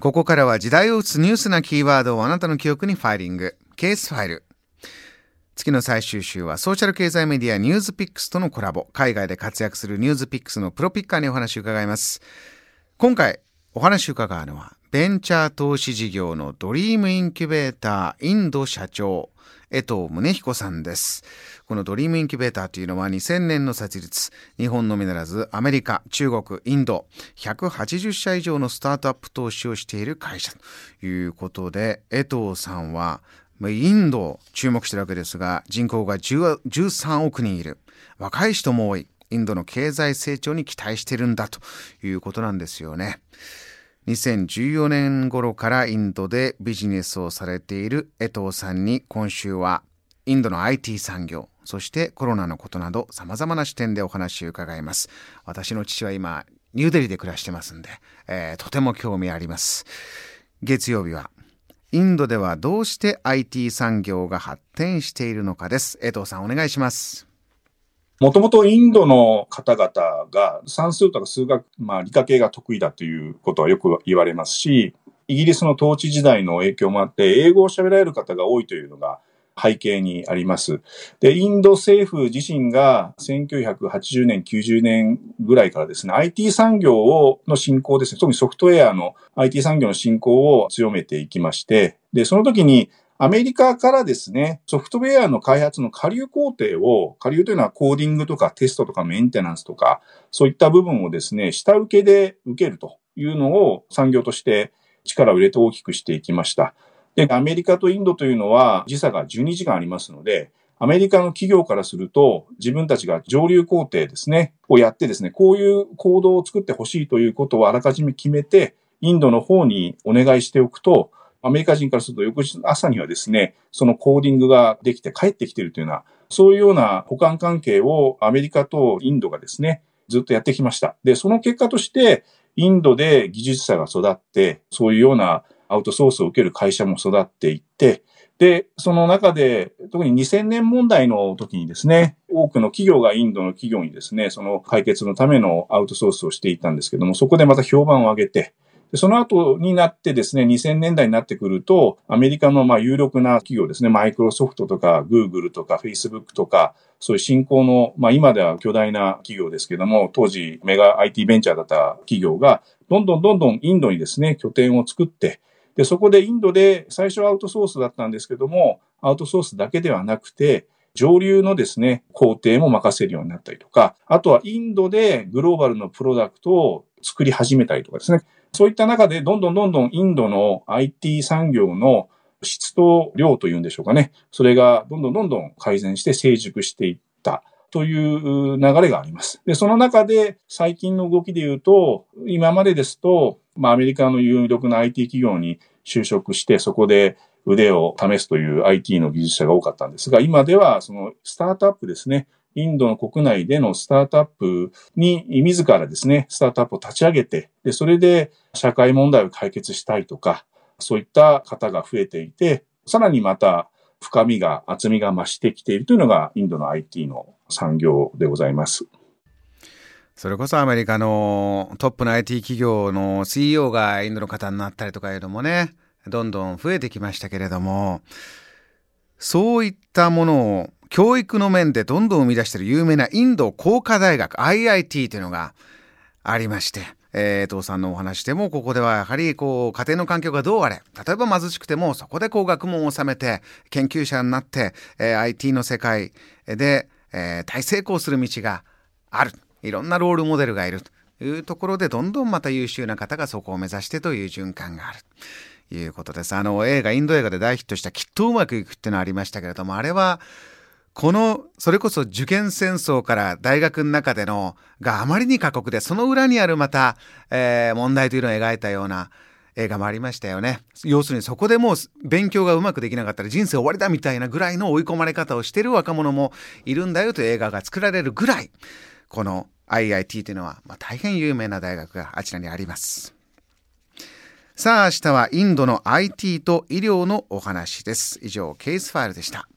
ここからは時代を打つニュースなキーワードをあなたの記憶にファイリング。ケースファイル。月の最終週はソーシャル経済メディア NewsPicks とのコラボ。海外で活躍する NewsPicks のプロピッカーにお話を伺います。今回お話を伺うのはベンチャー投資事業のドリームインキュベーターインド社長。江藤宗彦さんです。このドリームインキュベーターというのは2000年の設立、日本のみならずアメリカ、中国、インド、180社以上のスタートアップ投資をしている会社ということで、江藤さんはインドを注目しているわけですが、人口が13億人いる。若い人も多い。インドの経済成長に期待してるんだということなんですよね。2014年頃からインドでビジネスをされている江藤さんに今週はインドの IT 産業、そしてコロナのことなど様々な視点でお話を伺います。私の父は今、ニューデリーで暮らしてますんで、えー、とても興味あります。月曜日は、インドではどうして IT 産業が発展しているのかです。江藤さんお願いします。もともとインドの方々が算数とか数学、まあ理科系が得意だということはよく言われますし、イギリスの統治時代の影響もあって、英語を喋られる方が多いというのが背景にあります。で、インド政府自身が1980年、90年ぐらいからですね、IT 産業をの振興ですね、特にソフトウェアの IT 産業の振興を強めていきまして、で、その時にアメリカからですね、ソフトウェアの開発の下流工程を、下流というのはコーディングとかテストとかメンテナンスとか、そういった部分をですね、下請けで受けるというのを産業として力を入れて大きくしていきました。で、アメリカとインドというのは時差が12時間ありますので、アメリカの企業からすると、自分たちが上流工程ですね、をやってですね、こういう行動を作ってほしいということをあらかじめ決めて、インドの方にお願いしておくと、アメリカ人からすると翌日の朝にはですね、そのコーディングができて帰ってきているというような、そういうような保管関係をアメリカとインドがですね、ずっとやってきました。で、その結果として、インドで技術者が育って、そういうようなアウトソースを受ける会社も育っていって、で、その中で、特に2000年問題の時にですね、多くの企業がインドの企業にですね、その解決のためのアウトソースをしていたんですけども、そこでまた評判を上げて、でその後になってですね、2000年代になってくると、アメリカのまあ有力な企業ですね、マイクロソフトとか、グーグルとか、フェイスブックとか、そういう新興の、まあ今では巨大な企業ですけども、当時メガ IT ベンチャーだった企業が、どんどんどんどんインドにですね、拠点を作って、で、そこでインドで最初はアウトソースだったんですけども、アウトソースだけではなくて、上流のですね、工程も任せるようになったりとか、あとはインドでグローバルのプロダクトを作り始めたりとかですね。そういった中で、どんどんどんどんインドの IT 産業の質と量というんでしょうかね。それがどんどんどんどん改善して成熟していったという流れがあります。で、その中で最近の動きで言うと、今までですと、まあアメリカの有力な IT 企業に就職して、そこで腕を試すという IT の技術者が多かったんですが、今ではそのスタートアップですね。インドの国内でのスタートアップに自らですね、スタートアップを立ち上げて、で、それで社会問題を解決したいとか、そういった方が増えていて、さらにまた深みが、厚みが増してきているというのがインドの IT の産業でございます。それこそアメリカのトップの IT 企業の CEO がインドの方になったりとかいうのもね、どんどん増えてきましたけれども、そういったものを教育の面でどんどん生み出している有名なインド工科大学 IIT というのがありまして、えー、父さんのお話でもここではやはりこう家庭の環境がどうあれ例えば貧しくてもそこでこう学問を収めて研究者になって、えー、IT の世界で、えー、大成功する道があるいろんなロールモデルがいるというところでどんどんまた優秀な方がそこを目指してという循環がある。いうことです。あの映画、インド映画で大ヒットしたきっとうまくいくっていうのありましたけれども、あれはこの、それこそ受験戦争から大学の中での、があまりに過酷で、その裏にあるまた、えー、問題というのを描いたような映画もありましたよね。要するにそこでもう勉強がうまくできなかったら人生終わりだみたいなぐらいの追い込まれ方をしている若者もいるんだよという映画が作られるぐらい、この IIT というのは、まあ、大変有名な大学があちらにあります。さあ明日はインドの IT と医療のお話です。以上、ケースファイルでした。